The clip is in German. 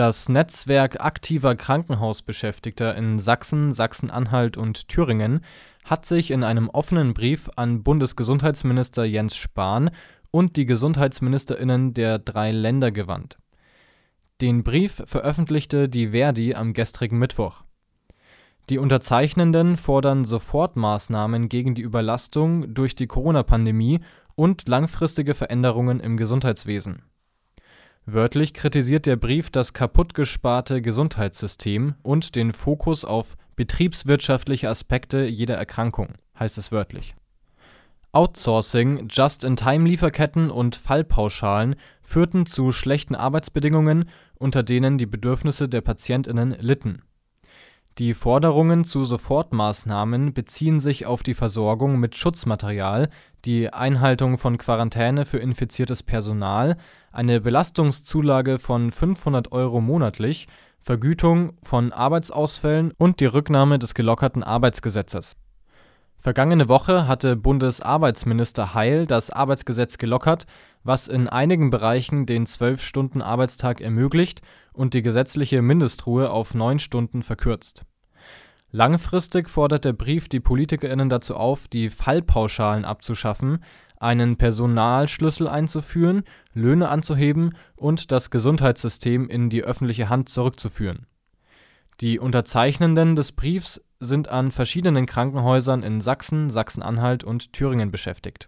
Das Netzwerk aktiver Krankenhausbeschäftigter in Sachsen, Sachsen-Anhalt und Thüringen hat sich in einem offenen Brief an Bundesgesundheitsminister Jens Spahn und die Gesundheitsministerinnen der drei Länder gewandt. Den Brief veröffentlichte die Verdi am gestrigen Mittwoch. Die Unterzeichnenden fordern Sofortmaßnahmen gegen die Überlastung durch die Corona-Pandemie und langfristige Veränderungen im Gesundheitswesen. Wörtlich kritisiert der Brief das kaputtgesparte Gesundheitssystem und den Fokus auf betriebswirtschaftliche Aspekte jeder Erkrankung, heißt es wörtlich. Outsourcing, Just-in-Time-Lieferketten und Fallpauschalen führten zu schlechten Arbeitsbedingungen, unter denen die Bedürfnisse der Patientinnen litten die Forderungen zu Sofortmaßnahmen beziehen sich auf die Versorgung mit Schutzmaterial, die Einhaltung von Quarantäne für infiziertes Personal, eine Belastungszulage von 500 Euro monatlich, Vergütung von Arbeitsausfällen und die Rücknahme des gelockerten Arbeitsgesetzes. Vergangene Woche hatte Bundesarbeitsminister Heil das Arbeitsgesetz gelockert, was in einigen Bereichen den 12-Stunden-Arbeitstag ermöglicht und die gesetzliche Mindestruhe auf neun Stunden verkürzt. Langfristig fordert der Brief die PolitikerInnen dazu auf, die Fallpauschalen abzuschaffen, einen Personalschlüssel einzuführen, Löhne anzuheben und das Gesundheitssystem in die öffentliche Hand zurückzuführen. Die Unterzeichnenden des Briefs sind an verschiedenen Krankenhäusern in Sachsen, Sachsen-Anhalt und Thüringen beschäftigt